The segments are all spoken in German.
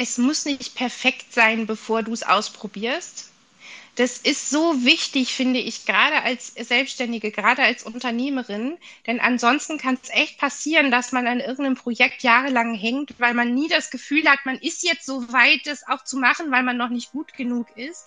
es muss nicht perfekt sein, bevor du es ausprobierst. Das ist so wichtig, finde ich, gerade als Selbstständige, gerade als Unternehmerin. Denn ansonsten kann es echt passieren, dass man an irgendeinem Projekt jahrelang hängt, weil man nie das Gefühl hat, man ist jetzt so weit, das auch zu machen, weil man noch nicht gut genug ist.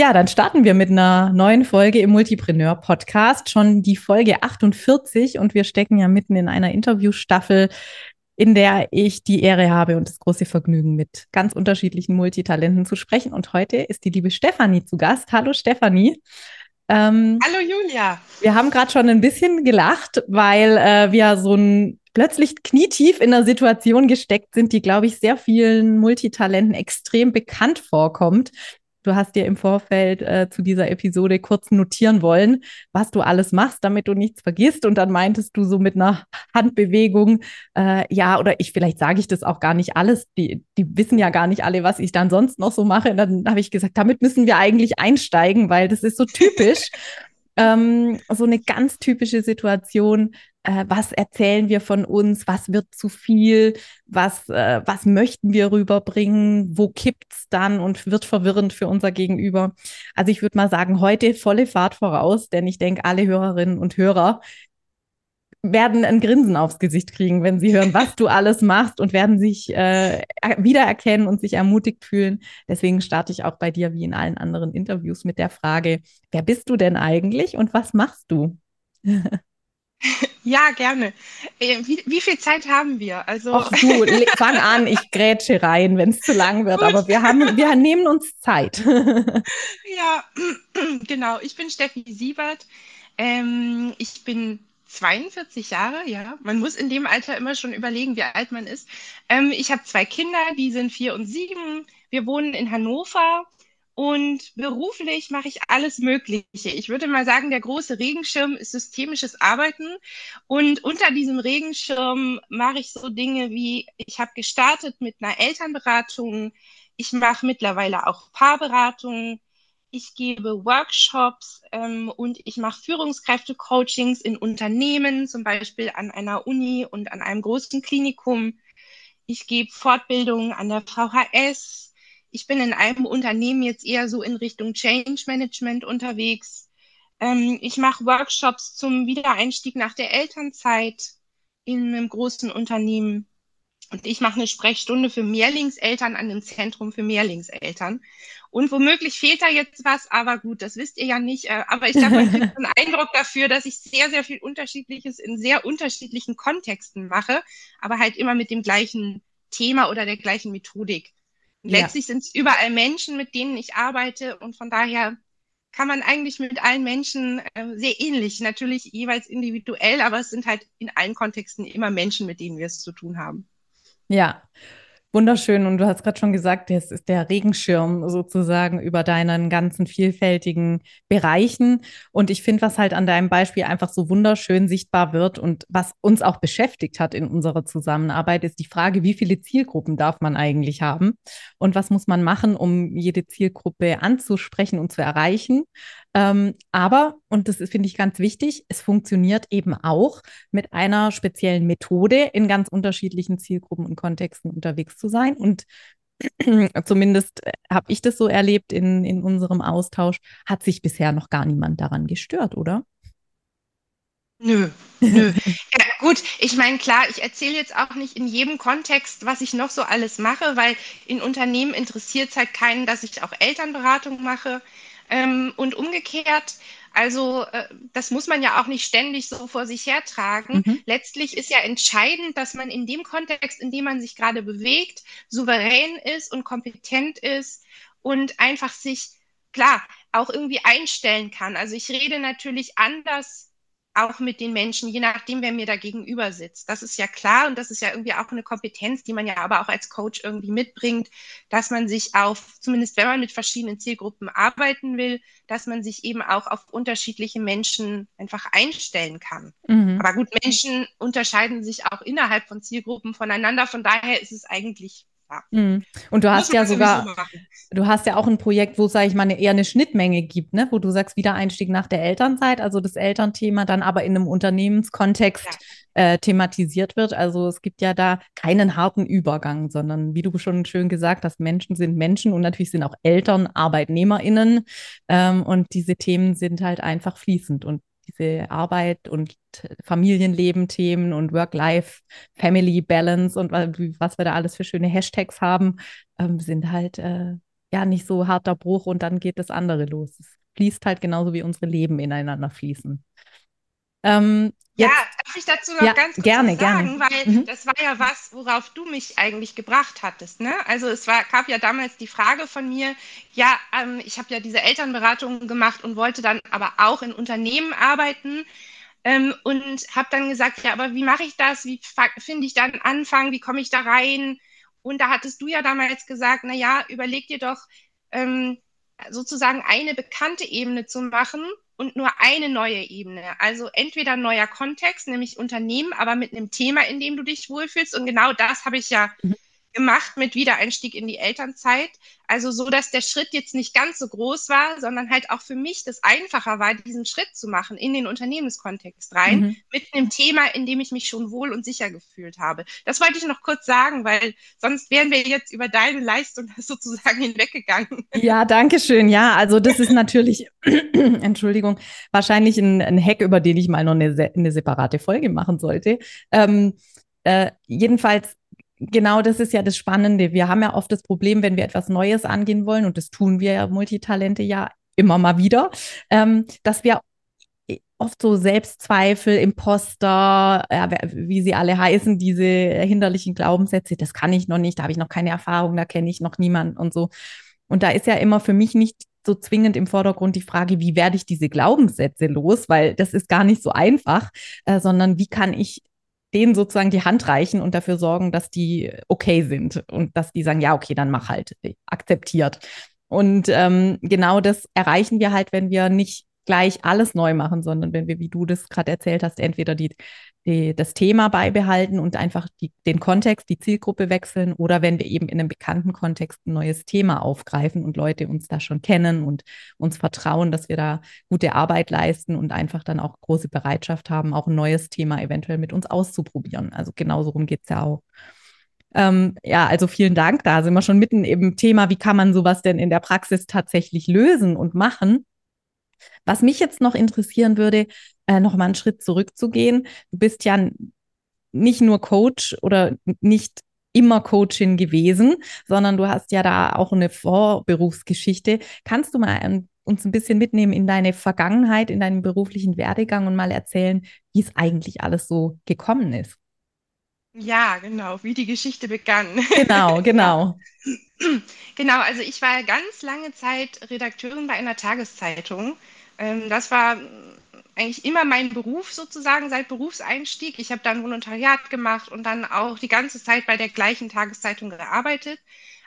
Ja, dann starten wir mit einer neuen Folge im Multipreneur Podcast, schon die Folge 48 und wir stecken ja mitten in einer Interviewstaffel, in der ich die Ehre habe und das große Vergnügen, mit ganz unterschiedlichen Multitalenten zu sprechen. Und heute ist die liebe Stefanie zu Gast. Hallo Stefanie. Ähm, Hallo Julia. Wir haben gerade schon ein bisschen gelacht, weil äh, wir so ein plötzlich knietief in einer Situation gesteckt sind, die, glaube ich, sehr vielen Multitalenten extrem bekannt vorkommt. Du hast dir im Vorfeld äh, zu dieser Episode kurz notieren wollen, was du alles machst, damit du nichts vergisst. Und dann meintest du so mit einer Handbewegung, äh, ja, oder ich, vielleicht sage ich das auch gar nicht alles. Die, die wissen ja gar nicht alle, was ich dann sonst noch so mache. Und dann habe ich gesagt, damit müssen wir eigentlich einsteigen, weil das ist so typisch. Ähm, so eine ganz typische Situation, äh, was erzählen wir von uns, was wird zu viel, was, äh, was möchten wir rüberbringen, wo kippt's dann und wird verwirrend für unser Gegenüber. Also ich würde mal sagen, heute volle Fahrt voraus, denn ich denke, alle Hörerinnen und Hörer werden ein Grinsen aufs Gesicht kriegen, wenn sie hören, was du alles machst und werden sich äh, wiedererkennen und sich ermutigt fühlen. Deswegen starte ich auch bei dir wie in allen anderen Interviews mit der Frage, wer bist du denn eigentlich und was machst du? Ja, gerne. Äh, wie, wie, viel Zeit haben wir? Also Ach du, fang an, ich grätsche rein, wenn es zu lang wird. Gut. Aber wir haben, wir nehmen uns Zeit. ja, genau. Ich bin Steffi Siebert. Ähm, ich bin 42 Jahre, ja. Man muss in dem Alter immer schon überlegen, wie alt man ist. Ähm, ich habe zwei Kinder, die sind vier und sieben. Wir wohnen in Hannover und beruflich mache ich alles Mögliche. Ich würde mal sagen, der große Regenschirm ist systemisches Arbeiten. Und unter diesem Regenschirm mache ich so Dinge wie, ich habe gestartet mit einer Elternberatung. Ich mache mittlerweile auch Paarberatungen. Ich gebe Workshops ähm, und ich mache Führungskräfte-Coachings in Unternehmen, zum Beispiel an einer Uni und an einem großen Klinikum. Ich gebe Fortbildungen an der VHS, ich bin in einem Unternehmen jetzt eher so in Richtung Change Management unterwegs. Ähm, ich mache Workshops zum Wiedereinstieg nach der Elternzeit in einem großen Unternehmen. Und ich mache eine Sprechstunde für Mehrlingseltern an dem Zentrum für Mehrlingseltern. Und womöglich fehlt da jetzt was, aber gut, das wisst ihr ja nicht. Äh, aber ich habe einen Eindruck dafür, dass ich sehr, sehr viel Unterschiedliches in sehr unterschiedlichen Kontexten mache, aber halt immer mit dem gleichen Thema oder der gleichen Methodik. Letztlich ja. sind es überall Menschen, mit denen ich arbeite und von daher kann man eigentlich mit allen Menschen äh, sehr ähnlich, natürlich jeweils individuell, aber es sind halt in allen Kontexten immer Menschen, mit denen wir es zu tun haben. Ja, Wunderschön. Und du hast gerade schon gesagt, das ist der Regenschirm sozusagen über deinen ganzen vielfältigen Bereichen. Und ich finde, was halt an deinem Beispiel einfach so wunderschön sichtbar wird und was uns auch beschäftigt hat in unserer Zusammenarbeit, ist die Frage, wie viele Zielgruppen darf man eigentlich haben? Und was muss man machen, um jede Zielgruppe anzusprechen und zu erreichen? Ähm, aber, und das finde ich ganz wichtig, es funktioniert eben auch mit einer speziellen Methode in ganz unterschiedlichen Zielgruppen und Kontexten unterwegs zu sein. Und zumindest äh, habe ich das so erlebt in, in unserem Austausch, hat sich bisher noch gar niemand daran gestört, oder? Nö, nö. Ja, gut, ich meine, klar, ich erzähle jetzt auch nicht in jedem Kontext, was ich noch so alles mache, weil in Unternehmen interessiert es halt keinen, dass ich auch Elternberatung mache. Ähm, und umgekehrt, also äh, das muss man ja auch nicht ständig so vor sich hertragen. Mhm. Letztlich ist ja entscheidend, dass man in dem Kontext, in dem man sich gerade bewegt, souverän ist und kompetent ist und einfach sich, klar, auch irgendwie einstellen kann. Also ich rede natürlich anders auch mit den Menschen, je nachdem, wer mir da gegenüber sitzt. Das ist ja klar und das ist ja irgendwie auch eine Kompetenz, die man ja aber auch als Coach irgendwie mitbringt, dass man sich auf, zumindest wenn man mit verschiedenen Zielgruppen arbeiten will, dass man sich eben auch auf unterschiedliche Menschen einfach einstellen kann. Mhm. Aber gut, Menschen unterscheiden sich auch innerhalb von Zielgruppen voneinander. Von daher ist es eigentlich Mhm. Und du hast ja sogar, so du hast ja auch ein Projekt, wo, sage ich mal, eine, eher eine Schnittmenge gibt, ne? wo du sagst, Wiedereinstieg nach der Elternzeit, also das Elternthema dann aber in einem Unternehmenskontext ja. äh, thematisiert wird. Also es gibt ja da keinen harten Übergang, sondern wie du schon schön gesagt hast, Menschen sind Menschen und natürlich sind auch Eltern ArbeitnehmerInnen. Ähm, und diese Themen sind halt einfach fließend. Und diese Arbeit und Familienleben-Themen und Work-Life, Family-Balance und was wir da alles für schöne Hashtags haben, ähm, sind halt äh, ja nicht so harter Bruch und dann geht das andere los. Es fließt halt genauso wie unsere Leben ineinander fließen. Ähm, ja, darf ich dazu noch ja, ganz kurz gerne, sagen, gerne. weil mhm. das war ja was, worauf du mich eigentlich gebracht hattest. Ne? Also es war, gab ja damals die Frage von mir, ja, ähm, ich habe ja diese Elternberatung gemacht und wollte dann aber auch in Unternehmen arbeiten ähm, und habe dann gesagt, ja, aber wie mache ich das? Wie finde ich da einen Anfang? Wie komme ich da rein? Und da hattest du ja damals gesagt, na ja, überleg dir doch ähm, sozusagen eine bekannte Ebene zu machen und nur eine neue Ebene. Also entweder neuer Kontext, nämlich Unternehmen, aber mit einem Thema, in dem du dich wohlfühlst. Und genau das habe ich ja mhm gemacht mit Wiedereinstieg in die Elternzeit. Also so, dass der Schritt jetzt nicht ganz so groß war, sondern halt auch für mich das einfacher war, diesen Schritt zu machen in den Unternehmenskontext rein, mhm. mit einem Thema, in dem ich mich schon wohl und sicher gefühlt habe. Das wollte ich noch kurz sagen, weil sonst wären wir jetzt über deine Leistung sozusagen hinweggegangen. Ja, danke schön. Ja, also das ist natürlich, Entschuldigung, wahrscheinlich ein, ein Hack, über den ich mal noch eine, eine separate Folge machen sollte. Ähm, äh, jedenfalls genau das ist ja das Spannende. Wir haben ja oft das Problem, wenn wir etwas Neues angehen wollen, und das tun wir ja Multitalente ja immer mal wieder, ähm, dass wir oft so Selbstzweifel, Imposter, ja, wie sie alle heißen, diese hinderlichen Glaubenssätze, das kann ich noch nicht, da habe ich noch keine Erfahrung, da kenne ich noch niemanden und so. Und da ist ja immer für mich nicht so zwingend im Vordergrund die Frage, wie werde ich diese Glaubenssätze los, weil das ist gar nicht so einfach, äh, sondern wie kann ich denen sozusagen die Hand reichen und dafür sorgen, dass die okay sind und dass die sagen, ja, okay, dann mach halt, akzeptiert. Und ähm, genau das erreichen wir halt, wenn wir nicht gleich alles neu machen, sondern wenn wir, wie du das gerade erzählt hast, entweder die die, das Thema beibehalten und einfach die, den Kontext, die Zielgruppe wechseln oder wenn wir eben in einem bekannten Kontext ein neues Thema aufgreifen und Leute uns da schon kennen und uns vertrauen, dass wir da gute Arbeit leisten und einfach dann auch große Bereitschaft haben, auch ein neues Thema eventuell mit uns auszuprobieren. Also genauso rum geht es ja auch. Ähm, ja, also vielen Dank. Da sind wir schon mitten im Thema, wie kann man sowas denn in der Praxis tatsächlich lösen und machen. Was mich jetzt noch interessieren würde, äh, noch mal einen Schritt zurückzugehen. Du bist ja nicht nur Coach oder nicht immer Coachin gewesen, sondern du hast ja da auch eine Vorberufsgeschichte. Kannst du mal uns ein bisschen mitnehmen in deine Vergangenheit, in deinen beruflichen Werdegang und mal erzählen, wie es eigentlich alles so gekommen ist? Ja, genau, wie die Geschichte begann. Genau, genau. Genau, also ich war ganz lange Zeit Redakteurin bei einer Tageszeitung. Ähm, das war eigentlich immer mein Beruf sozusagen seit Berufseinstieg. Ich habe dann Volontariat gemacht und dann auch die ganze Zeit bei der gleichen Tageszeitung gearbeitet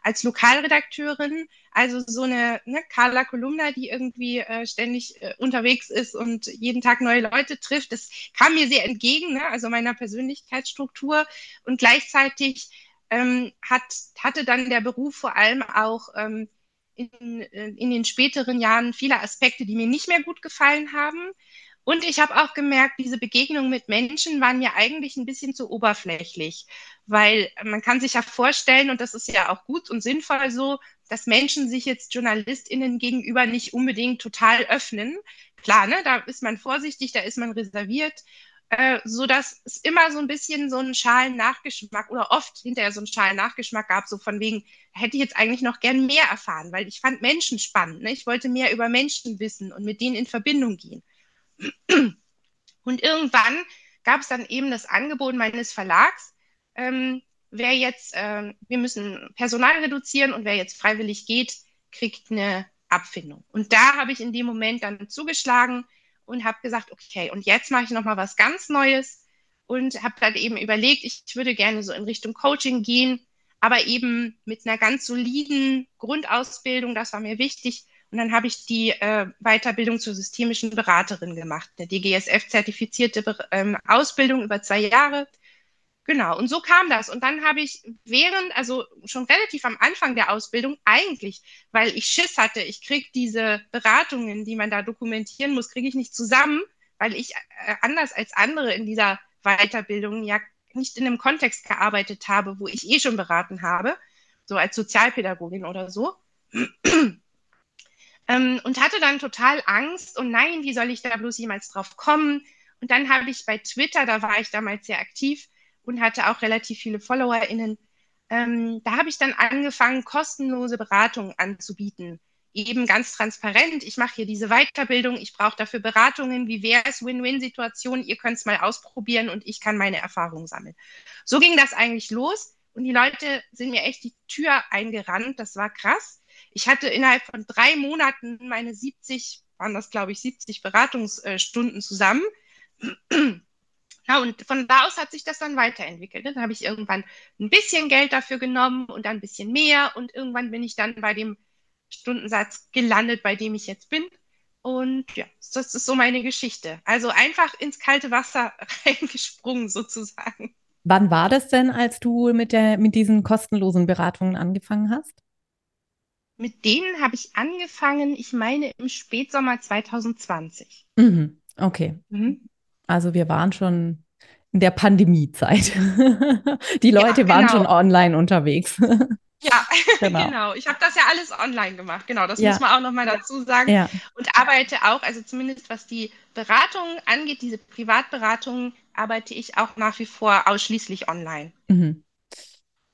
als Lokalredakteurin. Also so eine ne, Carla Kolumna, die irgendwie äh, ständig äh, unterwegs ist und jeden Tag neue Leute trifft. Das kam mir sehr entgegen, ne, also meiner Persönlichkeitsstruktur. Und gleichzeitig ähm, hat, hatte dann der Beruf vor allem auch ähm, in, äh, in den späteren Jahren viele Aspekte, die mir nicht mehr gut gefallen haben. Und ich habe auch gemerkt, diese Begegnungen mit Menschen waren mir eigentlich ein bisschen zu oberflächlich, weil man kann sich ja vorstellen, und das ist ja auch gut und sinnvoll so, dass Menschen sich jetzt JournalistInnen gegenüber nicht unbedingt total öffnen. Klar, ne, da ist man vorsichtig, da ist man reserviert, äh, so dass es immer so ein bisschen so einen schalen Nachgeschmack oder oft hinterher so einen schalen Nachgeschmack gab, so von wegen, hätte ich jetzt eigentlich noch gern mehr erfahren, weil ich fand Menschen spannend. Ne? Ich wollte mehr über Menschen wissen und mit denen in Verbindung gehen. Und irgendwann gab es dann eben das Angebot meines Verlags, ähm, wer jetzt, äh, wir müssen Personal reduzieren und wer jetzt freiwillig geht, kriegt eine Abfindung. Und da habe ich in dem Moment dann zugeschlagen und habe gesagt, okay, und jetzt mache ich nochmal was ganz Neues und habe dann eben überlegt, ich würde gerne so in Richtung Coaching gehen, aber eben mit einer ganz soliden Grundausbildung, das war mir wichtig. Und dann habe ich die äh, Weiterbildung zur systemischen Beraterin gemacht, eine DGSF-zertifizierte ähm, Ausbildung über zwei Jahre Genau, und so kam das. Und dann habe ich während, also schon relativ am Anfang der Ausbildung, eigentlich, weil ich Schiss hatte, ich kriege diese Beratungen, die man da dokumentieren muss, kriege ich nicht zusammen, weil ich äh, anders als andere in dieser Weiterbildung ja nicht in einem Kontext gearbeitet habe, wo ich eh schon beraten habe, so als Sozialpädagogin oder so. Ähm, und hatte dann total Angst und nein, wie soll ich da bloß jemals drauf kommen? Und dann habe ich bei Twitter, da war ich damals sehr aktiv, und hatte auch relativ viele FollowerInnen. Ähm, da habe ich dann angefangen, kostenlose Beratungen anzubieten. Eben ganz transparent. Ich mache hier diese Weiterbildung. Ich brauche dafür Beratungen. Wie wäre es? Win-Win-Situation. Ihr könnt es mal ausprobieren und ich kann meine Erfahrungen sammeln. So ging das eigentlich los. Und die Leute sind mir echt die Tür eingerannt. Das war krass. Ich hatte innerhalb von drei Monaten meine 70, waren das glaube ich 70 Beratungsstunden zusammen. Ja, und von da aus hat sich das dann weiterentwickelt. Dann habe ich irgendwann ein bisschen Geld dafür genommen und dann ein bisschen mehr und irgendwann bin ich dann bei dem Stundensatz gelandet, bei dem ich jetzt bin. Und ja, das ist so meine Geschichte. Also einfach ins kalte Wasser reingesprungen sozusagen. Wann war das denn, als du mit, der, mit diesen kostenlosen Beratungen angefangen hast? Mit denen habe ich angefangen, ich meine im Spätsommer 2020. Mhm, okay. Mhm. Also wir waren schon in der Pandemiezeit. Die Leute ja, genau. waren schon online unterwegs. Ja, genau. genau. Ich habe das ja alles online gemacht. Genau, das ja. muss man auch nochmal dazu sagen. Ja. Und arbeite auch, also zumindest was die Beratung angeht, diese Privatberatung, arbeite ich auch nach wie vor ausschließlich online. Mhm.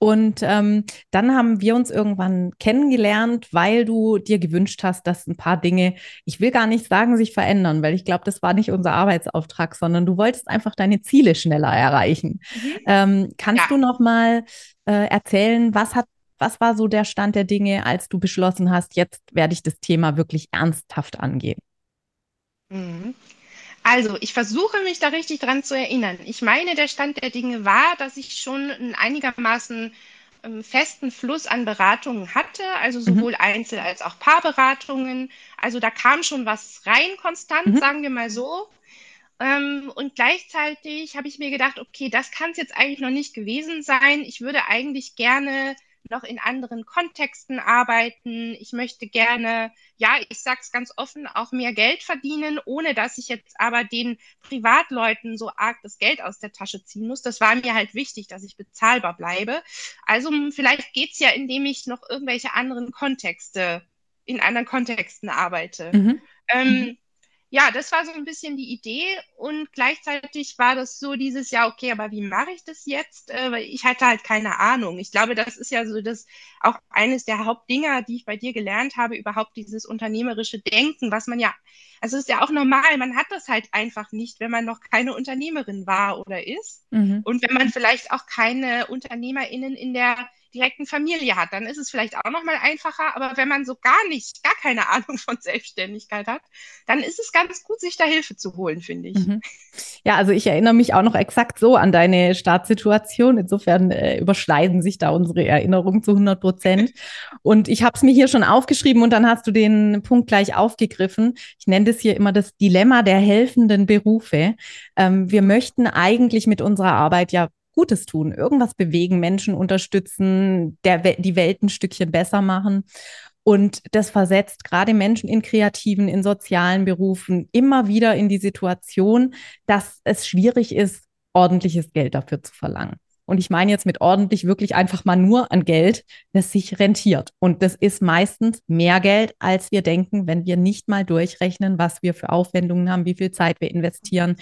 Und ähm, dann haben wir uns irgendwann kennengelernt, weil du dir gewünscht hast, dass ein paar Dinge, ich will gar nicht sagen, sich verändern, weil ich glaube, das war nicht unser Arbeitsauftrag, sondern du wolltest einfach deine Ziele schneller erreichen. Mhm. Ähm, kannst ja. du noch mal äh, erzählen, was hat, was war so der Stand der Dinge, als du beschlossen hast, jetzt werde ich das Thema wirklich ernsthaft angehen? Mhm. Also, ich versuche mich da richtig dran zu erinnern. Ich meine, der Stand der Dinge war, dass ich schon einen einigermaßen ähm, festen Fluss an Beratungen hatte, also mhm. sowohl mhm. Einzel- als auch Paarberatungen. Also da kam schon was rein konstant, mhm. sagen wir mal so. Ähm, und gleichzeitig habe ich mir gedacht, okay, das kann es jetzt eigentlich noch nicht gewesen sein. Ich würde eigentlich gerne noch in anderen Kontexten arbeiten. Ich möchte gerne, ja, ich sage es ganz offen, auch mehr Geld verdienen, ohne dass ich jetzt aber den Privatleuten so arg das Geld aus der Tasche ziehen muss. Das war mir halt wichtig, dass ich bezahlbar bleibe. Also vielleicht geht es ja, indem ich noch irgendwelche anderen Kontexte, in anderen Kontexten arbeite. Mhm. Ähm, mhm ja, das war so ein bisschen die Idee und gleichzeitig war das so dieses Jahr, okay, aber wie mache ich das jetzt? Äh, weil ich hatte halt keine Ahnung. Ich glaube, das ist ja so das auch eines der Hauptdinger, die ich bei dir gelernt habe, überhaupt dieses unternehmerische Denken, was man ja, also ist ja auch normal, man hat das halt einfach nicht, wenn man noch keine Unternehmerin war oder ist mhm. und wenn man vielleicht auch keine UnternehmerInnen in der direkten Familie hat, dann ist es vielleicht auch noch mal einfacher. Aber wenn man so gar nicht, gar keine Ahnung von Selbstständigkeit hat, dann ist es ganz gut, sich da Hilfe zu holen, finde ich. Mhm. Ja, also ich erinnere mich auch noch exakt so an deine Startsituation. Insofern äh, überschneiden sich da unsere Erinnerungen zu 100 Prozent. Und ich habe es mir hier schon aufgeschrieben und dann hast du den Punkt gleich aufgegriffen. Ich nenne das hier immer das Dilemma der helfenden Berufe. Ähm, wir möchten eigentlich mit unserer Arbeit ja Gutes tun, irgendwas bewegen, Menschen unterstützen, der, die Welt ein Stückchen besser machen. Und das versetzt gerade Menschen in kreativen, in sozialen Berufen immer wieder in die Situation, dass es schwierig ist, ordentliches Geld dafür zu verlangen. Und ich meine jetzt mit ordentlich wirklich einfach mal nur an Geld, das sich rentiert. Und das ist meistens mehr Geld, als wir denken, wenn wir nicht mal durchrechnen, was wir für Aufwendungen haben, wie viel Zeit wir investieren,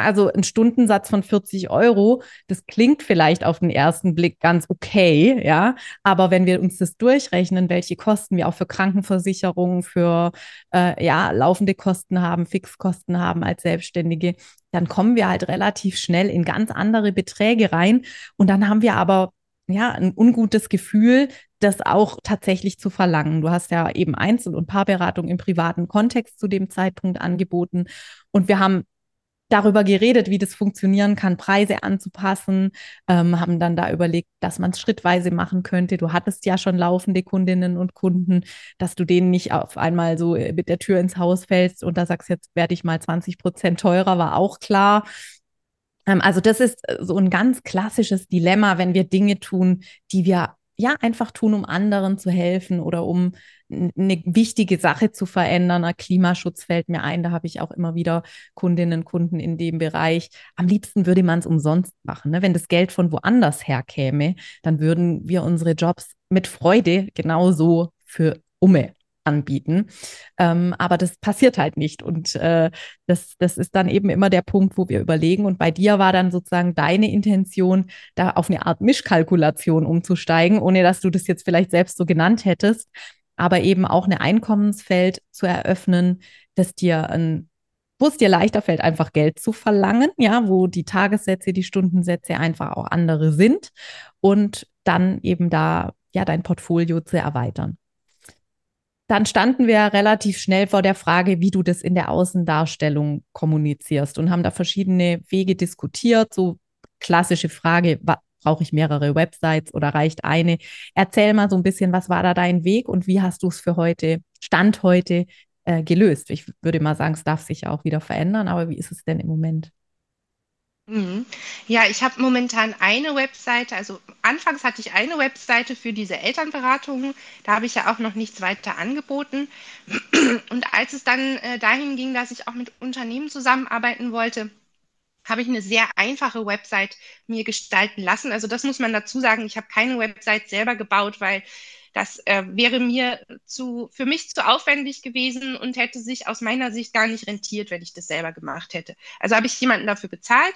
also ein Stundensatz von 40 Euro, das klingt vielleicht auf den ersten Blick ganz okay, ja. Aber wenn wir uns das durchrechnen, welche Kosten wir auch für Krankenversicherungen, für äh, ja, laufende Kosten haben, Fixkosten haben als Selbstständige, dann kommen wir halt relativ schnell in ganz andere Beträge rein. Und dann haben wir aber ja ein ungutes Gefühl, das auch tatsächlich zu verlangen. Du hast ja eben Einzel- und Paarberatung im privaten Kontext zu dem Zeitpunkt angeboten. Und wir haben darüber geredet, wie das funktionieren kann, Preise anzupassen, ähm, haben dann da überlegt, dass man es schrittweise machen könnte. Du hattest ja schon laufende Kundinnen und Kunden, dass du denen nicht auf einmal so äh, mit der Tür ins Haus fällst und da sagst, jetzt werde ich mal 20 Prozent teurer, war auch klar. Ähm, also das ist äh, so ein ganz klassisches Dilemma, wenn wir Dinge tun, die wir ja einfach tun, um anderen zu helfen oder um eine wichtige Sache zu verändern. Klimaschutz fällt mir ein, da habe ich auch immer wieder Kundinnen und Kunden in dem Bereich. Am liebsten würde man es umsonst machen. Ne? Wenn das Geld von woanders herkäme, dann würden wir unsere Jobs mit Freude genauso für Umme anbieten. Ähm, aber das passiert halt nicht. Und äh, das, das ist dann eben immer der Punkt, wo wir überlegen. Und bei dir war dann sozusagen deine Intention, da auf eine Art Mischkalkulation umzusteigen, ohne dass du das jetzt vielleicht selbst so genannt hättest, aber eben auch eine Einkommensfeld zu eröffnen, dass dir ein wo es dir leichter fällt, einfach Geld zu verlangen, ja, wo die Tagessätze, die Stundensätze einfach auch andere sind und dann eben da ja dein Portfolio zu erweitern dann standen wir relativ schnell vor der Frage, wie du das in der Außendarstellung kommunizierst und haben da verschiedene Wege diskutiert. So klassische Frage, brauche ich mehrere Websites oder reicht eine? Erzähl mal so ein bisschen, was war da dein Weg und wie hast du es für heute, Stand heute, äh, gelöst? Ich würde mal sagen, es darf sich auch wieder verändern, aber wie ist es denn im Moment? Mhm. Ja, ich habe momentan eine Webseite. Also anfangs hatte ich eine Webseite für diese Elternberatungen. Da habe ich ja auch noch nichts weiter angeboten. Und als es dann äh, dahin ging, dass ich auch mit Unternehmen zusammenarbeiten wollte, habe ich eine sehr einfache Website mir gestalten lassen. Also das muss man dazu sagen. Ich habe keine Website selber gebaut, weil das äh, wäre mir zu, für mich zu aufwendig gewesen und hätte sich aus meiner Sicht gar nicht rentiert, wenn ich das selber gemacht hätte. Also habe ich jemanden dafür bezahlt.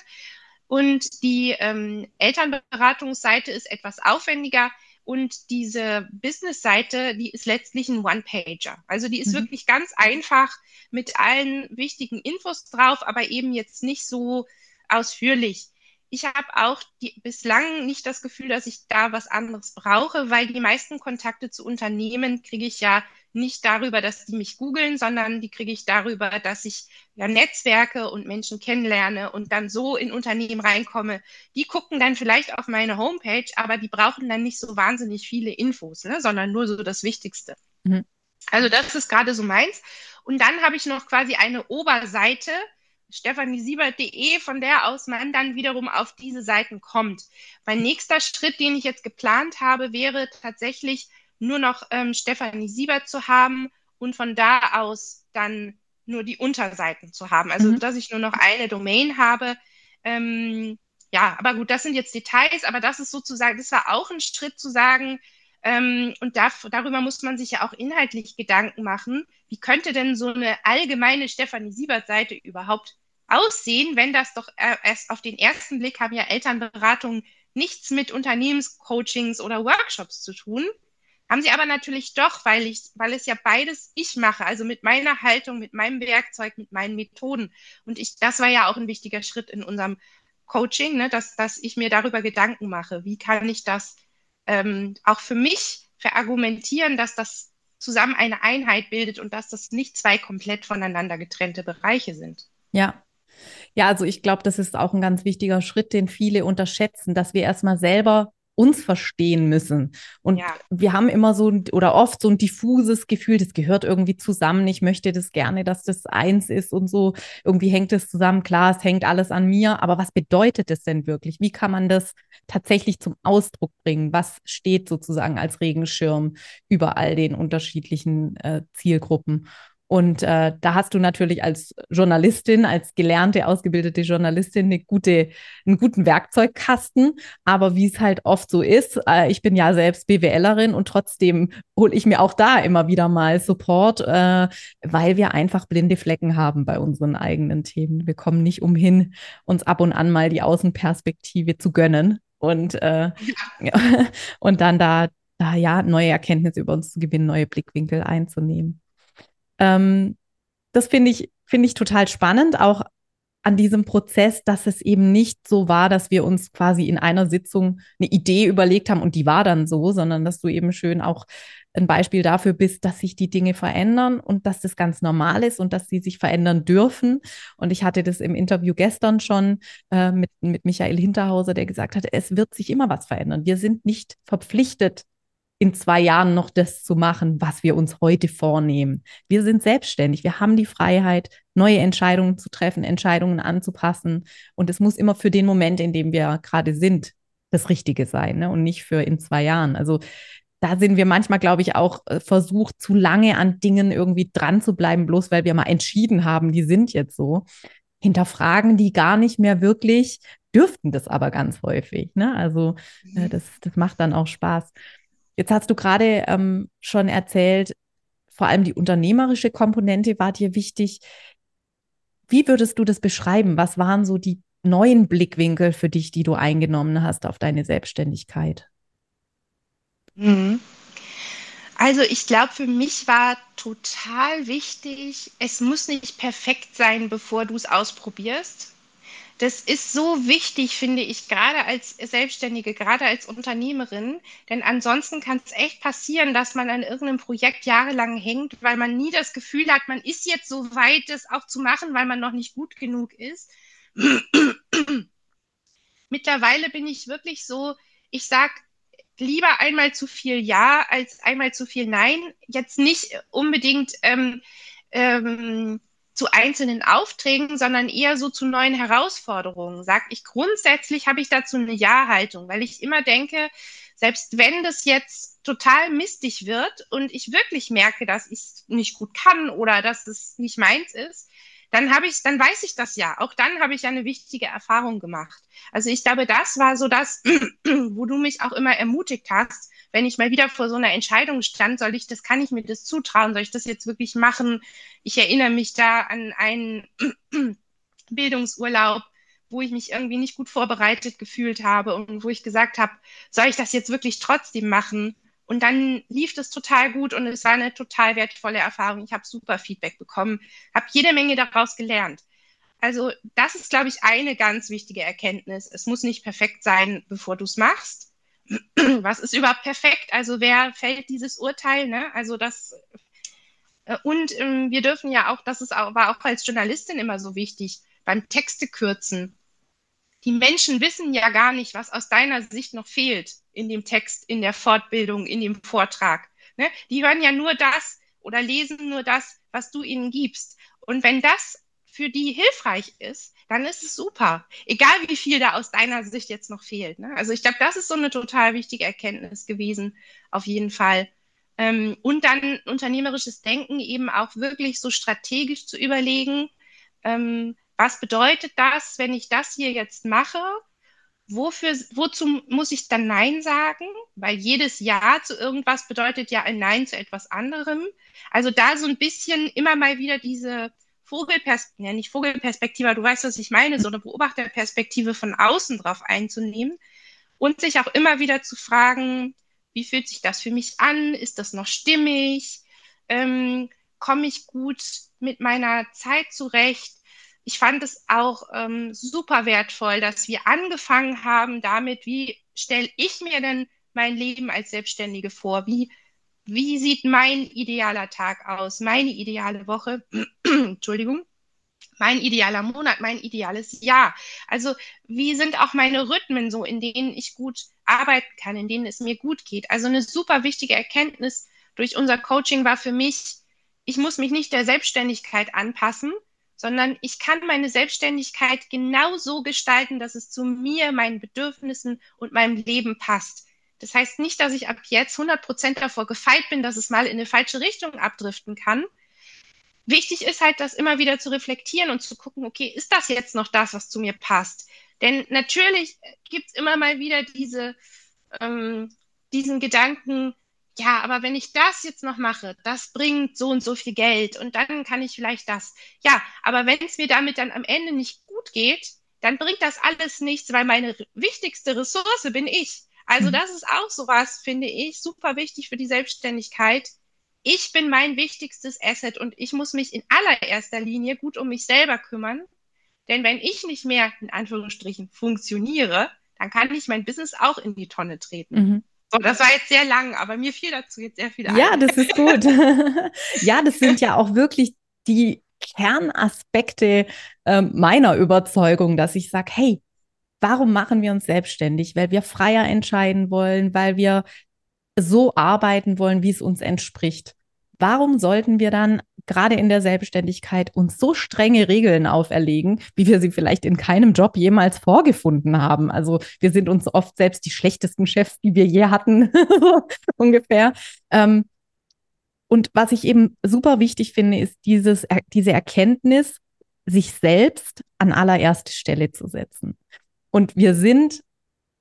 Und die ähm, Elternberatungsseite ist etwas aufwendiger. Und diese Business-Seite, die ist letztlich ein One-Pager. Also die ist mhm. wirklich ganz einfach mit allen wichtigen Infos drauf, aber eben jetzt nicht so ausführlich ich habe auch die, bislang nicht das Gefühl, dass ich da was anderes brauche, weil die meisten Kontakte zu Unternehmen kriege ich ja nicht darüber, dass die mich googeln, sondern die kriege ich darüber, dass ich ja Netzwerke und Menschen kennenlerne und dann so in Unternehmen reinkomme. Die gucken dann vielleicht auf meine Homepage, aber die brauchen dann nicht so wahnsinnig viele Infos, ne, sondern nur so das Wichtigste. Mhm. Also das ist gerade so meins. Und dann habe ich noch quasi eine Oberseite, stephaniesiebert.de, von der aus man dann wiederum auf diese Seiten kommt. Mein nächster Schritt, den ich jetzt geplant habe, wäre tatsächlich nur noch ähm, Stefanie Siebert zu haben und von da aus dann nur die Unterseiten zu haben. Also, mhm. dass ich nur noch eine Domain habe. Ähm, ja, aber gut, das sind jetzt Details, aber das ist sozusagen, das war auch ein Schritt zu sagen, ähm, und da, darüber muss man sich ja auch inhaltlich Gedanken machen. Wie könnte denn so eine allgemeine Stefanie Siebert-Seite überhaupt aussehen, wenn das doch äh, erst auf den ersten Blick haben ja Elternberatungen nichts mit Unternehmenscoachings oder Workshops zu tun. Haben sie aber natürlich doch, weil ich, weil es ja beides ich mache, also mit meiner Haltung, mit meinem Werkzeug, mit meinen Methoden. Und ich, das war ja auch ein wichtiger Schritt in unserem Coaching, ne, dass, dass ich mir darüber Gedanken mache. Wie kann ich das ähm, auch für mich verargumentieren, dass das zusammen eine Einheit bildet und dass das nicht zwei komplett voneinander getrennte Bereiche sind. Ja. Ja, also ich glaube, das ist auch ein ganz wichtiger Schritt, den viele unterschätzen, dass wir erstmal selber uns verstehen müssen. Und ja. wir haben immer so ein, oder oft so ein diffuses Gefühl, das gehört irgendwie zusammen. Ich möchte das gerne, dass das eins ist und so. Irgendwie hängt es zusammen. Klar, es hängt alles an mir. Aber was bedeutet es denn wirklich? Wie kann man das tatsächlich zum Ausdruck bringen? Was steht sozusagen als Regenschirm über all den unterschiedlichen äh, Zielgruppen? Und äh, da hast du natürlich als Journalistin, als gelernte, ausgebildete Journalistin eine gute, einen guten Werkzeugkasten. Aber wie es halt oft so ist, äh, ich bin ja selbst BWLerin und trotzdem hole ich mir auch da immer wieder mal Support, äh, weil wir einfach blinde Flecken haben bei unseren eigenen Themen. Wir kommen nicht umhin, uns ab und an mal die Außenperspektive zu gönnen und, äh, ja. und dann da, da ja neue Erkenntnisse über uns zu gewinnen, neue Blickwinkel einzunehmen. Ähm, das finde ich, finde ich total spannend, auch an diesem Prozess, dass es eben nicht so war, dass wir uns quasi in einer Sitzung eine Idee überlegt haben und die war dann so, sondern dass du eben schön auch ein Beispiel dafür bist, dass sich die Dinge verändern und dass das ganz normal ist und dass sie sich verändern dürfen. Und ich hatte das im Interview gestern schon äh, mit, mit Michael Hinterhauser, der gesagt hat, es wird sich immer was verändern. Wir sind nicht verpflichtet, in zwei Jahren noch das zu machen, was wir uns heute vornehmen. Wir sind selbstständig. Wir haben die Freiheit, neue Entscheidungen zu treffen, Entscheidungen anzupassen. Und es muss immer für den Moment, in dem wir gerade sind, das Richtige sein ne? und nicht für in zwei Jahren. Also da sind wir manchmal, glaube ich, auch äh, versucht, zu lange an Dingen irgendwie dran zu bleiben, bloß weil wir mal entschieden haben, die sind jetzt so. Hinterfragen die gar nicht mehr wirklich, dürften das aber ganz häufig. Ne? Also äh, mhm. das, das macht dann auch Spaß. Jetzt hast du gerade ähm, schon erzählt, vor allem die unternehmerische Komponente war dir wichtig. Wie würdest du das beschreiben? Was waren so die neuen Blickwinkel für dich, die du eingenommen hast auf deine Selbstständigkeit? Mhm. Also ich glaube, für mich war total wichtig, es muss nicht perfekt sein, bevor du es ausprobierst. Das ist so wichtig, finde ich, gerade als Selbstständige, gerade als Unternehmerin. Denn ansonsten kann es echt passieren, dass man an irgendeinem Projekt jahrelang hängt, weil man nie das Gefühl hat, man ist jetzt so weit, das auch zu machen, weil man noch nicht gut genug ist. Mittlerweile bin ich wirklich so, ich sage lieber einmal zu viel Ja als einmal zu viel Nein. Jetzt nicht unbedingt ähm, ähm, zu einzelnen Aufträgen, sondern eher so zu neuen Herausforderungen. Sag ich grundsätzlich habe ich dazu eine Ja-Haltung, weil ich immer denke, selbst wenn das jetzt total mistig wird und ich wirklich merke, dass ich es nicht gut kann oder dass es nicht meins ist, dann habe ich, dann weiß ich das ja. Auch dann habe ich ja eine wichtige Erfahrung gemacht. Also ich glaube, das war so das, wo du mich auch immer ermutigt hast, wenn ich mal wieder vor so einer Entscheidung stand, soll ich das, kann ich mir das zutrauen, soll ich das jetzt wirklich machen? Ich erinnere mich da an einen Bildungsurlaub, wo ich mich irgendwie nicht gut vorbereitet gefühlt habe und wo ich gesagt habe, soll ich das jetzt wirklich trotzdem machen? Und dann lief das total gut und es war eine total wertvolle Erfahrung. Ich habe super Feedback bekommen, habe jede Menge daraus gelernt. Also das ist, glaube ich, eine ganz wichtige Erkenntnis. Es muss nicht perfekt sein, bevor du es machst was ist überhaupt perfekt? Also wer fällt dieses Urteil? Ne? Also das äh, und ähm, wir dürfen ja auch, das ist auch, war auch als Journalistin immer so wichtig, beim Texte kürzen. Die Menschen wissen ja gar nicht, was aus deiner Sicht noch fehlt in dem Text, in der Fortbildung, in dem Vortrag. Ne? Die hören ja nur das oder lesen nur das, was du ihnen gibst. Und wenn das für die hilfreich ist, dann ist es super. Egal wie viel da aus deiner Sicht jetzt noch fehlt. Ne? Also ich glaube, das ist so eine total wichtige Erkenntnis gewesen, auf jeden Fall. Ähm, und dann unternehmerisches Denken eben auch wirklich so strategisch zu überlegen, ähm, was bedeutet das, wenn ich das hier jetzt mache? Wofür, wozu muss ich dann Nein sagen? Weil jedes Ja zu irgendwas bedeutet ja ein Nein zu etwas anderem. Also da so ein bisschen immer mal wieder diese Vogelperspektive, ja nicht Vogelperspektive, du weißt, was ich meine, so eine Beobachterperspektive von außen drauf einzunehmen und sich auch immer wieder zu fragen, wie fühlt sich das für mich an? Ist das noch stimmig? Ähm, Komme ich gut mit meiner Zeit zurecht? Ich fand es auch ähm, super wertvoll, dass wir angefangen haben damit, wie stelle ich mir denn mein Leben als Selbstständige vor? Wie wie sieht mein idealer Tag aus, meine ideale Woche, Entschuldigung, mein idealer Monat, mein ideales Jahr. Also wie sind auch meine Rhythmen so, in denen ich gut arbeiten kann, in denen es mir gut geht. Also eine super wichtige Erkenntnis durch unser Coaching war für mich, ich muss mich nicht der Selbstständigkeit anpassen, sondern ich kann meine Selbstständigkeit genau so gestalten, dass es zu mir, meinen Bedürfnissen und meinem Leben passt. Das heißt nicht, dass ich ab jetzt 100 Prozent davor gefeit bin, dass es mal in eine falsche Richtung abdriften kann. Wichtig ist halt, das immer wieder zu reflektieren und zu gucken, okay, ist das jetzt noch das, was zu mir passt? Denn natürlich gibt es immer mal wieder diese, ähm, diesen Gedanken, ja, aber wenn ich das jetzt noch mache, das bringt so und so viel Geld und dann kann ich vielleicht das. Ja, aber wenn es mir damit dann am Ende nicht gut geht, dann bringt das alles nichts, weil meine wichtigste Ressource bin ich. Also mhm. das ist auch sowas, finde ich, super wichtig für die Selbstständigkeit. Ich bin mein wichtigstes Asset und ich muss mich in allererster Linie gut um mich selber kümmern. Denn wenn ich nicht mehr, in Anführungsstrichen, funktioniere, dann kann ich mein Business auch in die Tonne treten. Mhm. So, das war jetzt sehr lang, aber mir fiel dazu jetzt sehr viel ein. Ja, das ist gut. ja, das sind ja auch wirklich die Kernaspekte äh, meiner Überzeugung, dass ich sage, hey, warum machen wir uns selbstständig? Weil wir freier entscheiden wollen, weil wir so arbeiten wollen, wie es uns entspricht. Warum sollten wir dann gerade in der Selbstständigkeit uns so strenge Regeln auferlegen, wie wir sie vielleicht in keinem Job jemals vorgefunden haben? Also wir sind uns oft selbst die schlechtesten Chefs, die wir je hatten, ungefähr. Ähm, und was ich eben super wichtig finde, ist dieses, diese Erkenntnis, sich selbst an allererste Stelle zu setzen. Und wir sind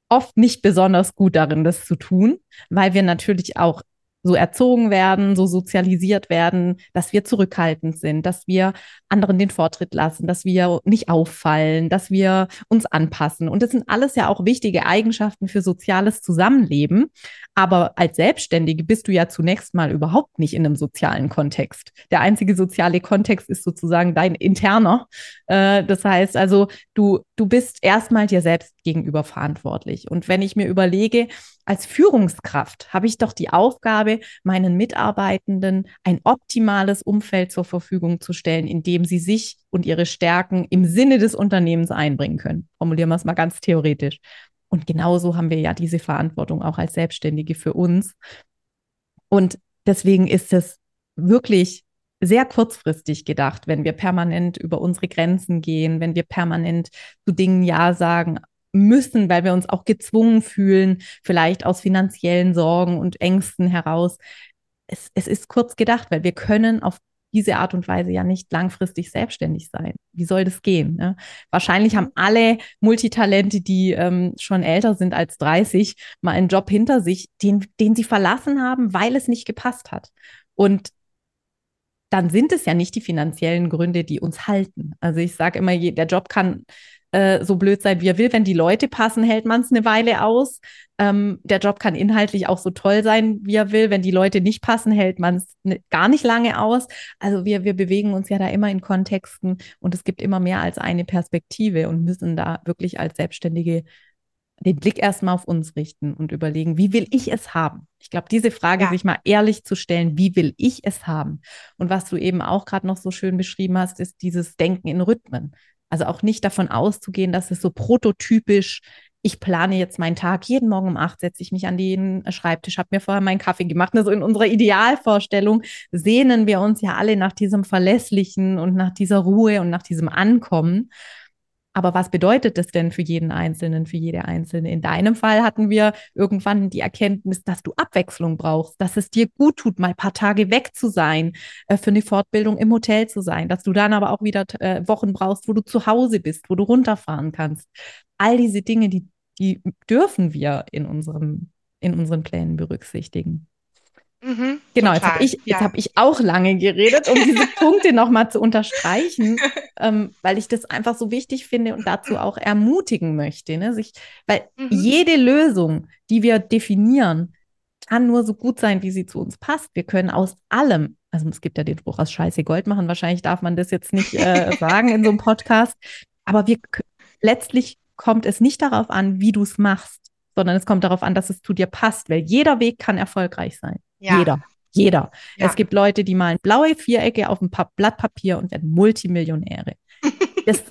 oft nicht besonders gut darin, das zu tun, weil wir natürlich auch so erzogen werden, so sozialisiert werden, dass wir zurückhaltend sind, dass wir anderen den Vortritt lassen, dass wir nicht auffallen, dass wir uns anpassen. Und das sind alles ja auch wichtige Eigenschaften für soziales Zusammenleben. Aber als Selbstständige bist du ja zunächst mal überhaupt nicht in einem sozialen Kontext. Der einzige soziale Kontext ist sozusagen dein interner. Äh, das heißt also, du, du bist erstmal dir selbst gegenüber verantwortlich. Und wenn ich mir überlege, als Führungskraft habe ich doch die Aufgabe, meinen Mitarbeitenden ein optimales Umfeld zur Verfügung zu stellen, in dem sie sich und ihre Stärken im Sinne des Unternehmens einbringen können. Formulieren wir es mal ganz theoretisch. Und genauso haben wir ja diese Verantwortung auch als Selbstständige für uns. Und deswegen ist es wirklich sehr kurzfristig gedacht, wenn wir permanent über unsere Grenzen gehen, wenn wir permanent zu Dingen Ja sagen, müssen, weil wir uns auch gezwungen fühlen, vielleicht aus finanziellen Sorgen und Ängsten heraus. Es, es ist kurz gedacht, weil wir können auf diese Art und Weise ja nicht langfristig selbstständig sein. Wie soll das gehen? Ne? Wahrscheinlich haben alle Multitalente, die ähm, schon älter sind als 30, mal einen Job hinter sich, den, den sie verlassen haben, weil es nicht gepasst hat. Und dann sind es ja nicht die finanziellen Gründe, die uns halten. Also ich sage immer, der Job kann äh, so blöd sein, wie er will. Wenn die Leute passen, hält man es eine Weile aus. Ähm, der Job kann inhaltlich auch so toll sein, wie er will. Wenn die Leute nicht passen, hält man es ne, gar nicht lange aus. Also wir, wir bewegen uns ja da immer in Kontexten und es gibt immer mehr als eine Perspektive und müssen da wirklich als Selbstständige den Blick erstmal auf uns richten und überlegen, wie will ich es haben? Ich glaube, diese Frage ja. sich mal ehrlich zu stellen, wie will ich es haben? Und was du eben auch gerade noch so schön beschrieben hast, ist dieses Denken in Rhythmen. Also auch nicht davon auszugehen, dass es so prototypisch, ich plane jetzt meinen Tag, jeden Morgen um acht setze ich mich an den Schreibtisch, habe mir vorher meinen Kaffee gemacht. Also in unserer Idealvorstellung sehnen wir uns ja alle nach diesem Verlässlichen und nach dieser Ruhe und nach diesem Ankommen. Aber was bedeutet das denn für jeden Einzelnen, für jede Einzelne? In deinem Fall hatten wir irgendwann die Erkenntnis, dass du Abwechslung brauchst, dass es dir gut tut, mal ein paar Tage weg zu sein, äh, für eine Fortbildung im Hotel zu sein, dass du dann aber auch wieder äh, Wochen brauchst, wo du zu Hause bist, wo du runterfahren kannst. All diese Dinge, die, die dürfen wir in unserem, in unseren Plänen berücksichtigen. Mhm, genau, total. jetzt habe ich, ja. hab ich auch lange geredet, um diese Punkte nochmal zu unterstreichen, ähm, weil ich das einfach so wichtig finde und dazu auch ermutigen möchte. Ne? Sich, weil mhm. jede Lösung, die wir definieren, kann nur so gut sein, wie sie zu uns passt. Wir können aus allem, also es gibt ja den Spruch aus Scheiße Gold machen, wahrscheinlich darf man das jetzt nicht äh, sagen in so einem Podcast, aber wir letztlich kommt es nicht darauf an, wie du es machst, sondern es kommt darauf an, dass es zu dir passt, weil jeder Weg kann erfolgreich sein. Ja. Jeder. Jeder. Ja. Es gibt Leute, die malen blaue Vierecke auf ein Blatt Papier und werden Multimillionäre. Das,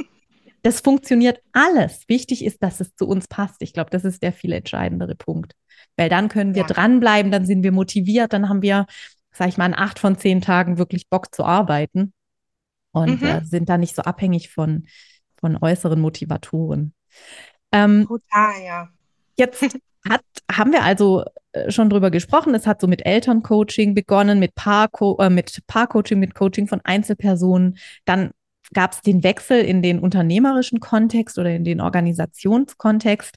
das funktioniert alles. Wichtig ist, dass es zu uns passt. Ich glaube, das ist der viel entscheidendere Punkt. Weil dann können wir ja. dranbleiben, dann sind wir motiviert, dann haben wir, sag ich mal, in acht von zehn Tagen wirklich Bock zu arbeiten und mhm. äh, sind da nicht so abhängig von, von äußeren Motivatoren. Ähm, Total, ja. Jetzt hat, haben wir also äh, schon drüber gesprochen. Es hat so mit Elterncoaching begonnen, mit Paar-Coaching, äh, mit, Paar mit Coaching von Einzelpersonen. Dann gab es den Wechsel in den unternehmerischen Kontext oder in den Organisationskontext.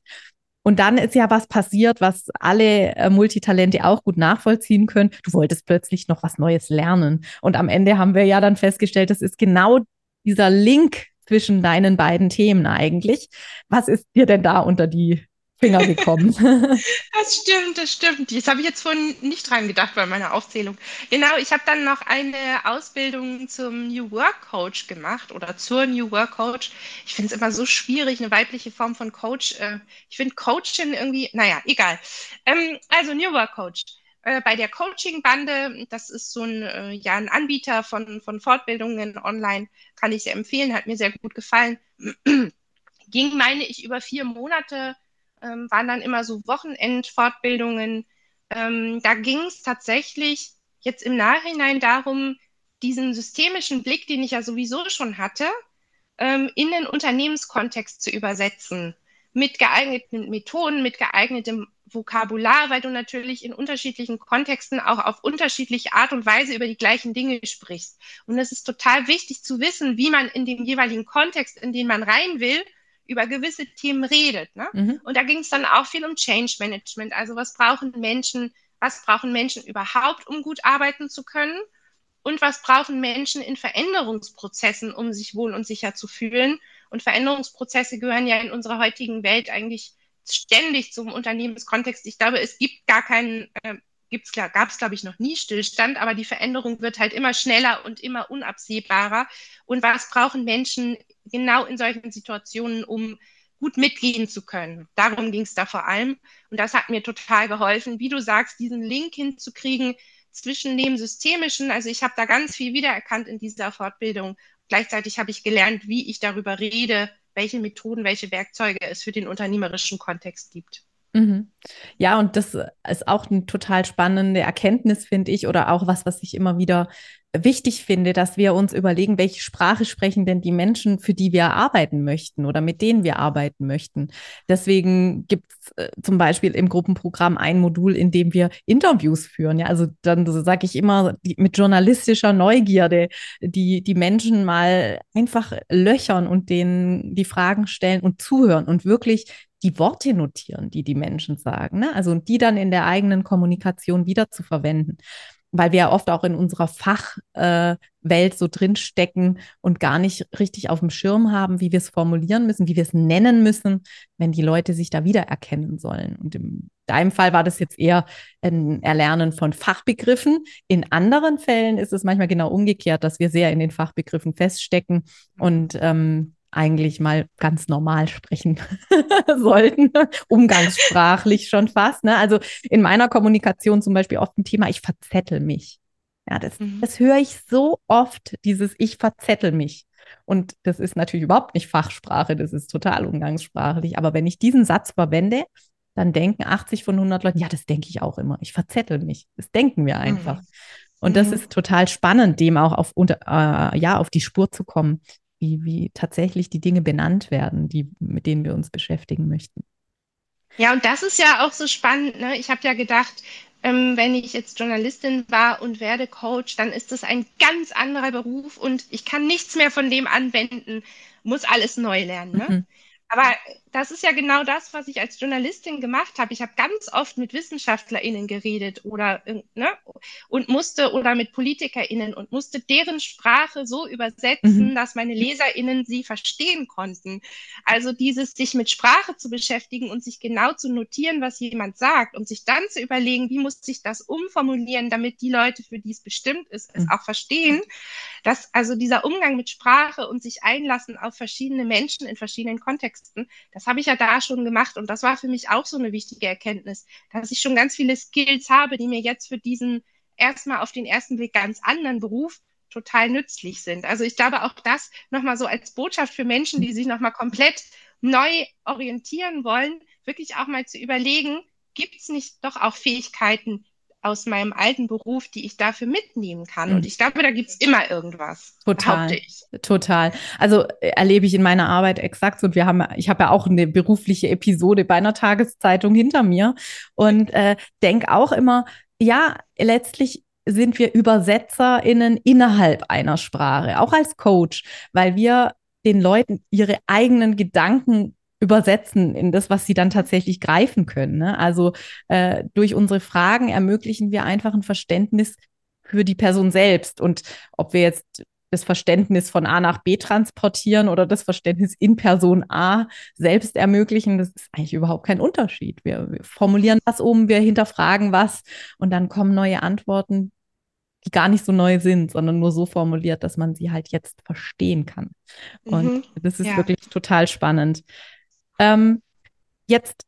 Und dann ist ja was passiert, was alle äh, Multitalente auch gut nachvollziehen können. Du wolltest plötzlich noch was Neues lernen. Und am Ende haben wir ja dann festgestellt, das ist genau dieser Link zwischen deinen beiden Themen eigentlich. Was ist dir denn da unter die Finger gekommen. das stimmt, das stimmt. Das habe ich jetzt vorhin nicht dran gedacht bei meiner Aufzählung. Genau, ich habe dann noch eine Ausbildung zum New Work Coach gemacht oder zur New Work Coach. Ich finde es immer so schwierig, eine weibliche Form von Coach. Äh, ich finde Coachin irgendwie, naja, egal. Ähm, also New Work Coach äh, bei der Coaching-Bande. Das ist so ein, äh, ja, ein Anbieter von, von Fortbildungen online, kann ich sehr empfehlen, hat mir sehr gut gefallen. Ging, meine ich, über vier Monate ähm, waren dann immer so Wochenendfortbildungen. Ähm, da ging es tatsächlich jetzt im Nachhinein darum, diesen systemischen Blick, den ich ja sowieso schon hatte, ähm, in den Unternehmenskontext zu übersetzen. Mit geeigneten Methoden, mit geeignetem Vokabular, weil du natürlich in unterschiedlichen Kontexten auch auf unterschiedliche Art und Weise über die gleichen Dinge sprichst. Und es ist total wichtig zu wissen, wie man in dem jeweiligen Kontext, in den man rein will, über gewisse Themen redet. Ne? Mhm. Und da ging es dann auch viel um Change Management. Also was brauchen Menschen, was brauchen Menschen überhaupt, um gut arbeiten zu können? Und was brauchen Menschen in Veränderungsprozessen, um sich wohl und sicher zu fühlen? Und Veränderungsprozesse gehören ja in unserer heutigen Welt eigentlich ständig zum Unternehmenskontext. Ich glaube, es gibt gar keinen, äh, gibt's, gab es, glaube ich, noch nie Stillstand, aber die Veränderung wird halt immer schneller und immer unabsehbarer. Und was brauchen Menschen genau in solchen Situationen, um gut mitgehen zu können. Darum ging es da vor allem. Und das hat mir total geholfen, wie du sagst, diesen Link hinzukriegen zwischen dem Systemischen. Also ich habe da ganz viel wiedererkannt in dieser Fortbildung. Gleichzeitig habe ich gelernt, wie ich darüber rede, welche Methoden, welche Werkzeuge es für den unternehmerischen Kontext gibt. Mhm. Ja, und das ist auch eine total spannende Erkenntnis, finde ich, oder auch was, was ich immer wieder wichtig finde, dass wir uns überlegen, welche Sprache sprechen denn die Menschen, für die wir arbeiten möchten oder mit denen wir arbeiten möchten. Deswegen gibt es äh, zum Beispiel im Gruppenprogramm ein Modul, in dem wir Interviews führen. Ja, also dann sage ich immer die, mit journalistischer Neugierde, die die Menschen mal einfach löchern und denen die Fragen stellen und zuhören und wirklich die Worte notieren, die die Menschen sagen. Ne? Also die dann in der eigenen Kommunikation wieder zu verwenden weil wir ja oft auch in unserer Fachwelt äh, so drinstecken und gar nicht richtig auf dem Schirm haben, wie wir es formulieren müssen, wie wir es nennen müssen, wenn die Leute sich da wiedererkennen sollen. Und in deinem Fall war das jetzt eher ein Erlernen von Fachbegriffen. In anderen Fällen ist es manchmal genau umgekehrt, dass wir sehr in den Fachbegriffen feststecken und ähm, eigentlich mal ganz normal sprechen sollten, umgangssprachlich schon fast. Ne? Also in meiner Kommunikation zum Beispiel oft ein Thema, ich verzettel mich. Ja, das, mhm. das höre ich so oft, dieses Ich verzettel mich. Und das ist natürlich überhaupt nicht Fachsprache, das ist total umgangssprachlich. Aber wenn ich diesen Satz verwende, dann denken 80 von 100 Leuten, ja, das denke ich auch immer. Ich verzettel mich. Das denken wir einfach. Mhm. Und das mhm. ist total spannend, dem auch auf, unter, äh, ja, auf die Spur zu kommen wie, wie tatsächlich die Dinge benannt werden, die, mit denen wir uns beschäftigen möchten. Ja, und das ist ja auch so spannend. Ne? Ich habe ja gedacht, ähm, wenn ich jetzt Journalistin war und werde Coach, dann ist das ein ganz anderer Beruf und ich kann nichts mehr von dem anwenden, muss alles neu lernen. Ne? Mhm. Aber das ist ja genau das, was ich als Journalistin gemacht habe. Ich habe ganz oft mit WissenschaftlerInnen geredet oder ne, und musste oder mit PolitikerInnen und musste deren Sprache so übersetzen, mhm. dass meine LeserInnen sie verstehen konnten. Also dieses sich mit Sprache zu beschäftigen und sich genau zu notieren, was jemand sagt und sich dann zu überlegen, wie muss ich das umformulieren, damit die Leute, für die es bestimmt ist, es mhm. auch verstehen. Dass also dieser Umgang mit Sprache und sich einlassen auf verschiedene Menschen in verschiedenen Kontexten, das habe ich ja da schon gemacht und das war für mich auch so eine wichtige Erkenntnis, dass ich schon ganz viele Skills habe, die mir jetzt für diesen erstmal auf den ersten Blick ganz anderen Beruf total nützlich sind. Also ich glaube auch das nochmal so als Botschaft für Menschen, die sich nochmal komplett neu orientieren wollen, wirklich auch mal zu überlegen, gibt es nicht doch auch Fähigkeiten, aus meinem alten Beruf, die ich dafür mitnehmen kann. Und mhm. ich glaube, da gibt es immer irgendwas. Total. Total. Also äh, erlebe ich in meiner Arbeit exakt und wir haben, ich habe ja auch eine berufliche Episode bei einer Tageszeitung hinter mir und äh, denke auch immer, ja, letztlich sind wir ÜbersetzerInnen innerhalb einer Sprache, auch als Coach, weil wir den Leuten ihre eigenen Gedanken übersetzen in das, was sie dann tatsächlich greifen können. Ne? Also äh, durch unsere Fragen ermöglichen wir einfach ein Verständnis für die Person selbst. Und ob wir jetzt das Verständnis von A nach B transportieren oder das Verständnis in Person A selbst ermöglichen, das ist eigentlich überhaupt kein Unterschied. Wir, wir formulieren was um, wir hinterfragen was und dann kommen neue Antworten, die gar nicht so neu sind, sondern nur so formuliert, dass man sie halt jetzt verstehen kann. Und mhm, das ist ja. wirklich total spannend. Ähm, jetzt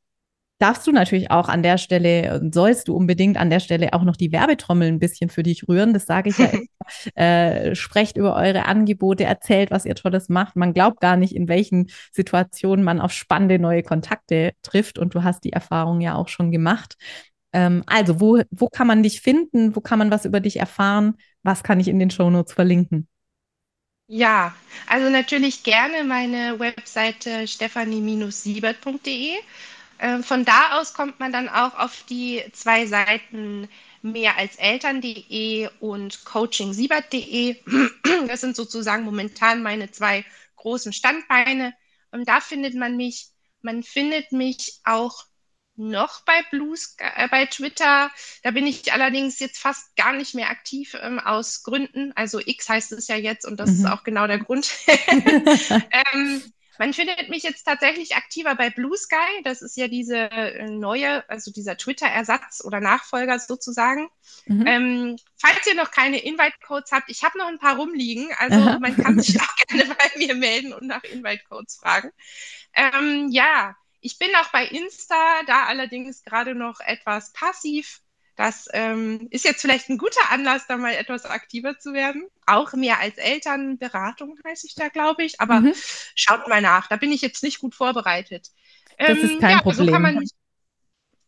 darfst du natürlich auch an der Stelle und sollst du unbedingt an der Stelle auch noch die Werbetrommel ein bisschen für dich rühren. Das sage ich ja immer. Äh, sprecht über eure Angebote, erzählt, was ihr Tolles macht. Man glaubt gar nicht, in welchen Situationen man auf spannende neue Kontakte trifft. Und du hast die Erfahrung ja auch schon gemacht. Ähm, also, wo, wo kann man dich finden? Wo kann man was über dich erfahren? Was kann ich in den Shownotes verlinken? Ja, also natürlich gerne meine Webseite stephanie-siebert.de. Äh, von da aus kommt man dann auch auf die zwei Seiten mehr als Eltern.de und coachingsiebert.de. Das sind sozusagen momentan meine zwei großen Standbeine. Und da findet man mich. Man findet mich auch noch bei Blues, äh, bei Twitter. Da bin ich allerdings jetzt fast gar nicht mehr aktiv ähm, aus Gründen. Also X heißt es ja jetzt und das mhm. ist auch genau der Grund. ähm, man findet mich jetzt tatsächlich aktiver bei Blue Sky. Das ist ja diese äh, neue, also dieser Twitter-Ersatz oder Nachfolger sozusagen. Mhm. Ähm, falls ihr noch keine Invite-Codes habt, ich habe noch ein paar rumliegen. Also Aha. man kann sich auch gerne bei mir melden und nach Invite-Codes fragen. Ähm, ja, ich bin auch bei Insta, da allerdings gerade noch etwas passiv. Das ähm, ist jetzt vielleicht ein guter Anlass, da mal etwas aktiver zu werden. Auch mehr als Elternberatung heiße ich da, glaube ich. Aber mhm. schaut mal nach. Da bin ich jetzt nicht gut vorbereitet. Das ähm, ist kein ja, Problem. So kann, man,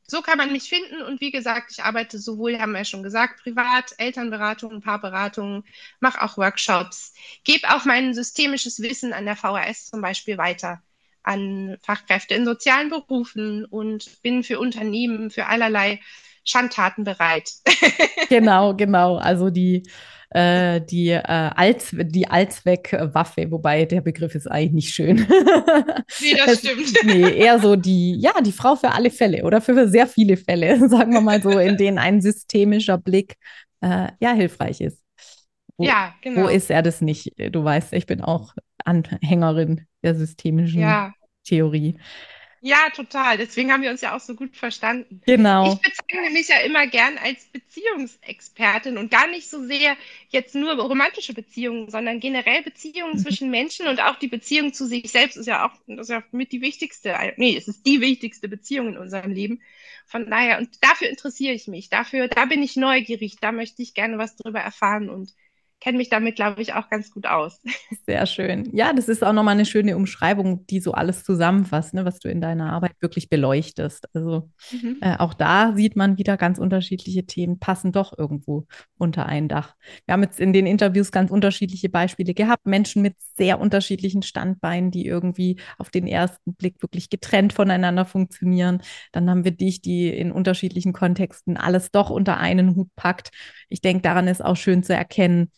so kann man mich finden. Und wie gesagt, ich arbeite sowohl, haben wir ja schon gesagt, privat, Elternberatung, Paarberatung, mache auch Workshops, gebe auch mein systemisches Wissen an der VHS zum Beispiel weiter an Fachkräfte in sozialen Berufen und bin für Unternehmen, für allerlei Schandtaten bereit. genau, genau. Also die, äh, die, äh, Allz die Allzweckwaffe, wobei der Begriff ist eigentlich nicht schön. nee, das stimmt. nee, eher so die, ja, die Frau für alle Fälle oder für sehr viele Fälle, sagen wir mal so, in denen ein systemischer Blick äh, ja hilfreich ist. Wo, ja, genau. Wo ist er das nicht? Du weißt, ich bin auch Anhängerin der systemischen ja. Theorie. Ja, total. Deswegen haben wir uns ja auch so gut verstanden. Genau. Ich bezeichne mich ja immer gern als Beziehungsexpertin und gar nicht so sehr jetzt nur romantische Beziehungen, sondern generell Beziehungen mhm. zwischen Menschen und auch die Beziehung zu sich selbst ist ja auch, das ist ja mit die wichtigste, nee, es ist die wichtigste Beziehung in unserem Leben. Von daher, und dafür interessiere ich mich. Dafür, da bin ich neugierig. Da möchte ich gerne was drüber erfahren und kenne mich damit, glaube ich, auch ganz gut aus. Sehr schön. Ja, das ist auch nochmal eine schöne Umschreibung, die so alles zusammenfasst, ne, was du in deiner Arbeit wirklich beleuchtest. Also mhm. äh, auch da sieht man wieder ganz unterschiedliche Themen passen doch irgendwo unter ein Dach. Wir haben jetzt in den Interviews ganz unterschiedliche Beispiele gehabt, Menschen mit sehr unterschiedlichen Standbeinen, die irgendwie auf den ersten Blick wirklich getrennt voneinander funktionieren. Dann haben wir dich, die in unterschiedlichen Kontexten alles doch unter einen Hut packt. Ich denke, daran ist auch schön zu erkennen,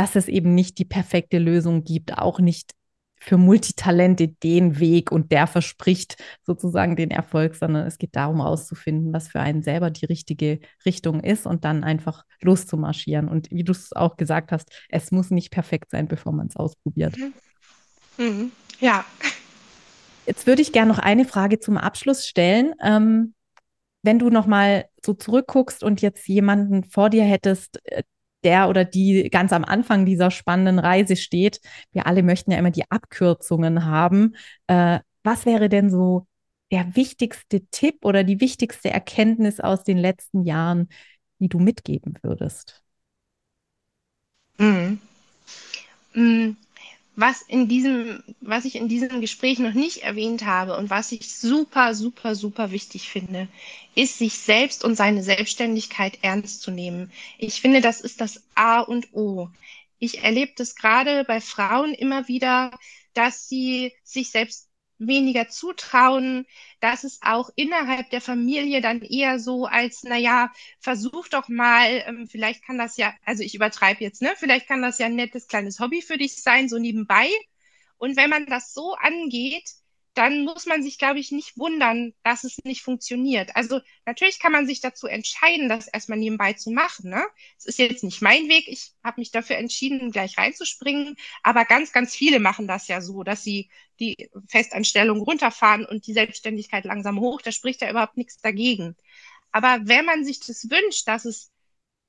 dass es eben nicht die perfekte Lösung gibt, auch nicht für Multitalente den Weg und der verspricht sozusagen den Erfolg, sondern es geht darum herauszufinden, was für einen selber die richtige Richtung ist und dann einfach loszumarschieren. Und wie du es auch gesagt hast, es muss nicht perfekt sein, bevor man es ausprobiert. Mhm. Mhm. Ja. Jetzt würde ich gerne noch eine Frage zum Abschluss stellen. Ähm, wenn du nochmal so zurückguckst und jetzt jemanden vor dir hättest, äh, der oder die ganz am Anfang dieser spannenden Reise steht. Wir alle möchten ja immer die Abkürzungen haben. Äh, was wäre denn so der wichtigste Tipp oder die wichtigste Erkenntnis aus den letzten Jahren, die du mitgeben würdest? Mhm. Mhm was in diesem, was ich in diesem Gespräch noch nicht erwähnt habe und was ich super, super, super wichtig finde, ist, sich selbst und seine Selbstständigkeit ernst zu nehmen. Ich finde, das ist das A und O. Ich erlebe das gerade bei Frauen immer wieder, dass sie sich selbst weniger zutrauen, dass es auch innerhalb der Familie dann eher so als, naja, versuch doch mal, ähm, vielleicht kann das ja, also ich übertreibe jetzt, ne, vielleicht kann das ja ein nettes kleines Hobby für dich sein, so nebenbei. Und wenn man das so angeht, dann muss man sich, glaube ich, nicht wundern, dass es nicht funktioniert. Also natürlich kann man sich dazu entscheiden, das erstmal nebenbei zu machen. Ne? Es ist jetzt nicht mein Weg. Ich habe mich dafür entschieden, gleich reinzuspringen. Aber ganz, ganz viele machen das ja so, dass sie die Festanstellung runterfahren und die Selbstständigkeit langsam hoch. Da spricht ja überhaupt nichts dagegen. Aber wenn man sich das wünscht, dass es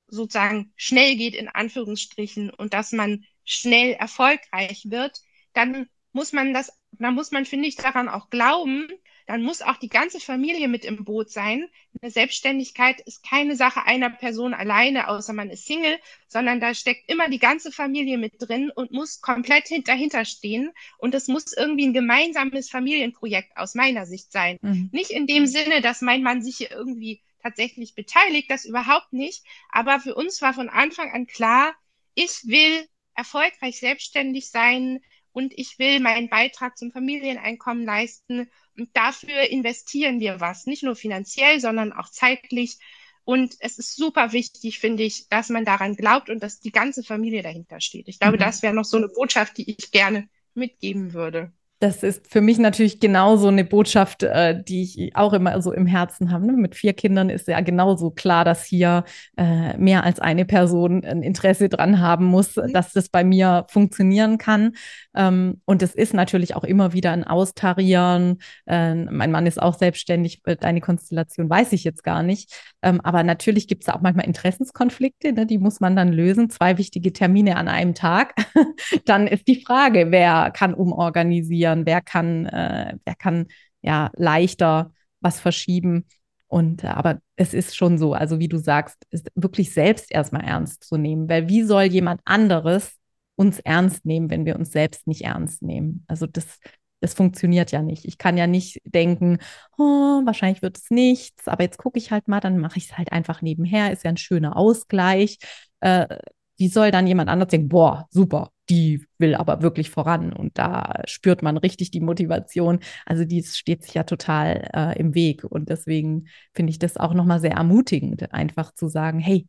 sozusagen schnell geht, in Anführungsstrichen, und dass man schnell erfolgreich wird, dann muss man das, dann muss man, finde ich, daran auch glauben, dann muss auch die ganze Familie mit im Boot sein. Eine Selbstständigkeit ist keine Sache einer Person alleine, außer man ist Single, sondern da steckt immer die ganze Familie mit drin und muss komplett dahinter stehen. Und es muss irgendwie ein gemeinsames Familienprojekt aus meiner Sicht sein. Mhm. Nicht in dem Sinne, dass mein Mann sich hier irgendwie tatsächlich beteiligt, das überhaupt nicht. Aber für uns war von Anfang an klar, ich will erfolgreich selbstständig sein, und ich will meinen Beitrag zum Familieneinkommen leisten. Und dafür investieren wir was, nicht nur finanziell, sondern auch zeitlich. Und es ist super wichtig, finde ich, dass man daran glaubt und dass die ganze Familie dahinter steht. Ich glaube, mhm. das wäre noch so eine Botschaft, die ich gerne mitgeben würde. Das ist für mich natürlich genauso eine Botschaft, äh, die ich auch immer so im Herzen habe. Ne? Mit vier Kindern ist ja genauso klar, dass hier äh, mehr als eine Person ein Interesse dran haben muss, mhm. dass das bei mir funktionieren kann. Ähm, und es ist natürlich auch immer wieder ein Austarieren. Äh, mein Mann ist auch selbstständig. Äh, deine Konstellation weiß ich jetzt gar nicht. Ähm, aber natürlich gibt es auch manchmal Interessenskonflikte, ne? die muss man dann lösen. Zwei wichtige Termine an einem Tag. dann ist die Frage, wer kann umorganisieren? Organisieren, wer kann, äh, wer kann ja leichter was verschieben. Und äh, aber es ist schon so, also wie du sagst, ist wirklich selbst erstmal ernst zu nehmen, weil wie soll jemand anderes uns ernst nehmen, wenn wir uns selbst nicht ernst nehmen? Also das, das funktioniert ja nicht. Ich kann ja nicht denken, oh, wahrscheinlich wird es nichts, aber jetzt gucke ich halt mal, dann mache ich es halt einfach nebenher, ist ja ein schöner Ausgleich. Äh, wie soll dann jemand anders denken, boah, super, die will aber wirklich voran und da spürt man richtig die Motivation. Also die steht sich ja total äh, im Weg und deswegen finde ich das auch nochmal sehr ermutigend, einfach zu sagen, hey,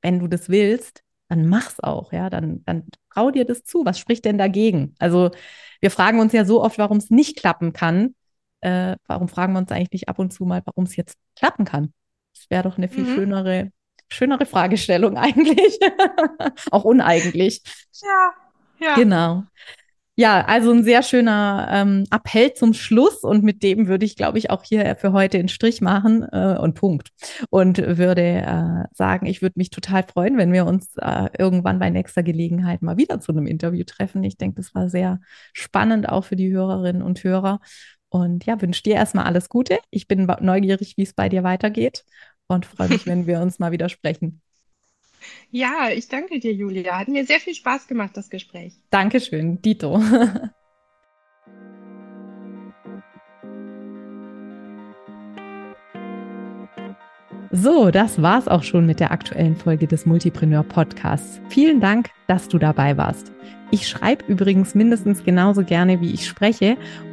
wenn du das willst, dann mach's auch, ja, dann, dann trau dir das zu. Was spricht denn dagegen? Also wir fragen uns ja so oft, warum es nicht klappen kann. Äh, warum fragen wir uns eigentlich nicht ab und zu mal, warum es jetzt klappen kann? Das wäre doch eine viel mhm. schönere schönere Fragestellung eigentlich. auch uneigentlich. Ja, ja. Genau. Ja, also ein sehr schöner ähm, Appell zum Schluss und mit dem würde ich, glaube ich, auch hier für heute einen Strich machen äh, und Punkt. Und würde äh, sagen, ich würde mich total freuen, wenn wir uns äh, irgendwann bei nächster Gelegenheit mal wieder zu einem Interview treffen. Ich denke, das war sehr spannend auch für die Hörerinnen und Hörer. Und ja, wünsche dir erstmal alles Gute. Ich bin neugierig, wie es bei dir weitergeht und freue mich, wenn wir uns mal wieder sprechen. Ja, ich danke dir, Julia. Hat mir sehr viel Spaß gemacht, das Gespräch. Dankeschön, Dito. So, das war's auch schon mit der aktuellen Folge des Multipreneur Podcasts. Vielen Dank, dass du dabei warst. Ich schreibe übrigens mindestens genauso gerne, wie ich spreche.